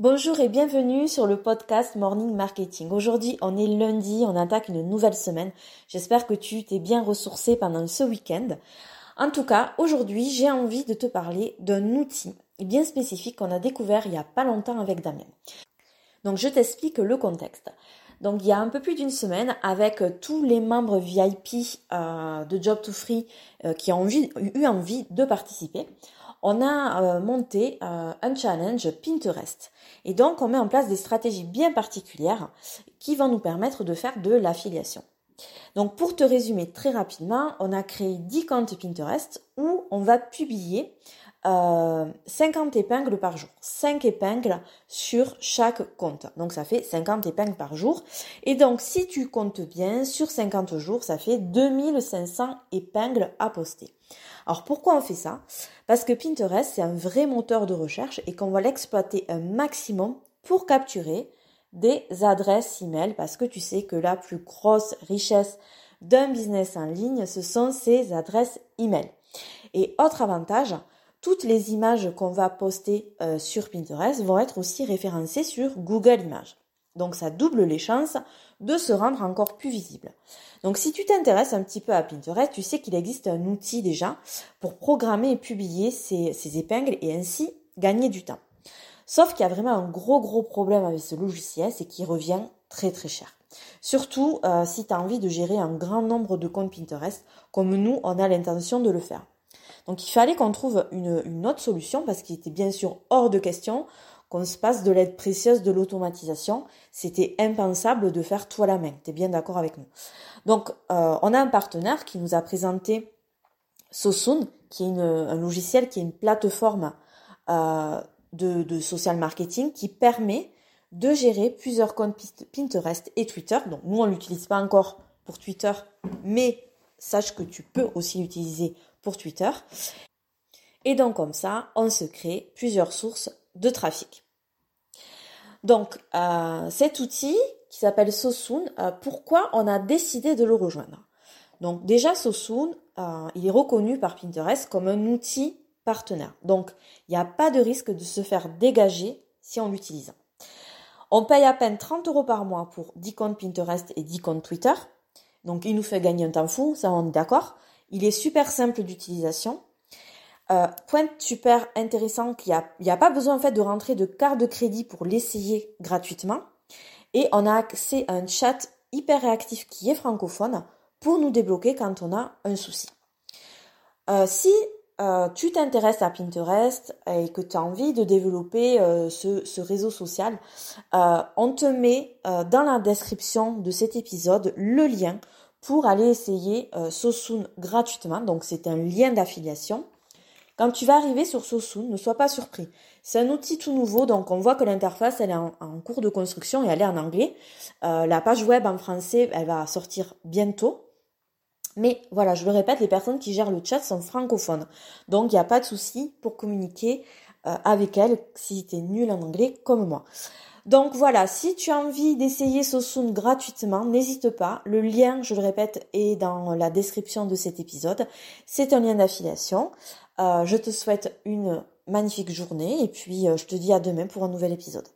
Bonjour et bienvenue sur le podcast Morning Marketing. Aujourd'hui, on est lundi, on attaque une nouvelle semaine. J'espère que tu t'es bien ressourcé pendant ce week-end. En tout cas, aujourd'hui, j'ai envie de te parler d'un outil bien spécifique qu'on a découvert il y a pas longtemps avec Damien. Donc, je t'explique le contexte. Donc, il y a un peu plus d'une semaine, avec tous les membres VIP euh, de Job to Free euh, qui ont eu envie de participer, on a euh, monté euh, un challenge Pinterest. Et donc, on met en place des stratégies bien particulières qui vont nous permettre de faire de l'affiliation. Donc, pour te résumer très rapidement, on a créé 10 comptes Pinterest où on va publier 50 euh, épingles par jour. 5 épingles sur chaque compte. Donc ça fait 50 épingles par jour. Et donc si tu comptes bien, sur 50 jours, ça fait 2500 épingles à poster. Alors pourquoi on fait ça? Parce que Pinterest, c'est un vrai moteur de recherche et qu'on va l'exploiter un maximum pour capturer des adresses email parce que tu sais que la plus grosse richesse d'un business en ligne, ce sont ses adresses email. Et autre avantage, toutes les images qu'on va poster euh, sur Pinterest vont être aussi référencées sur Google Images. Donc ça double les chances de se rendre encore plus visible. Donc si tu t'intéresses un petit peu à Pinterest, tu sais qu'il existe un outil déjà pour programmer et publier ces, épingles et ainsi gagner du temps. Sauf qu'il y a vraiment un gros gros problème avec ce logiciel, c'est qu'il revient très très cher. Surtout euh, si tu as envie de gérer un grand nombre de comptes Pinterest, comme nous on a l'intention de le faire. Donc il fallait qu'on trouve une, autre solution parce qu'il était bien sûr hors de question qu'on se passe de l'aide précieuse de l'automatisation. C'était impensable de faire tout à la main. Tu es bien d'accord avec nous Donc euh, on a un partenaire qui nous a présenté Sosun, qui est un logiciel, qui est une plateforme euh, de, social marketing qui permet de gérer plusieurs comptes Pinterest et Twitter. Donc nous, on l'utilise pas encore pour Twitter, mais sache que tu peux aussi l'utiliser pour Twitter. Et donc comme ça, on se crée plusieurs sources de trafic. Donc euh, cet outil qui s'appelle Sosun, euh, pourquoi on a décidé de le rejoindre? Donc déjà Sosun, euh, il est reconnu par Pinterest comme un outil partenaire. Donc il n'y a pas de risque de se faire dégager si on l'utilise. On paye à peine 30 euros par mois pour 10 comptes Pinterest et 10 comptes Twitter. Donc il nous fait gagner un temps fou, ça on est d'accord. Il est super simple d'utilisation. Euh, point super intéressant qu'il n'y a, a pas besoin en fait de rentrer de carte de crédit pour l'essayer gratuitement. Et on a accès à un chat hyper réactif qui est francophone pour nous débloquer quand on a un souci. Euh, si euh, tu t'intéresses à Pinterest et que tu as envie de développer ce, réseau social, on te met dans la description de cet épisode le lien pour aller essayer Sosun gratuitement. Donc c'est un lien d'affiliation. Quand tu vas arriver sur Sosun, ne sois pas surpris. C'est un outil tout nouveau, donc on voit que l'interface elle est en, cours de construction et elle est en anglais. Euh, la page web en français, elle va sortir bientôt. Mais voilà, je le répète, les personnes qui gèrent le chat sont francophones. Donc il n'y a pas de souci pour communiquer euh, avec elles si tu es nul en anglais comme moi. Donc voilà, si tu as envie d'essayer Sosun gratuitement, n'hésite pas. Le lien, je le répète, est dans la description de cet épisode. C'est un lien d'affiliation. Euh, je te souhaite une magnifique journée et puis euh, je te dis à demain pour un nouvel épisode.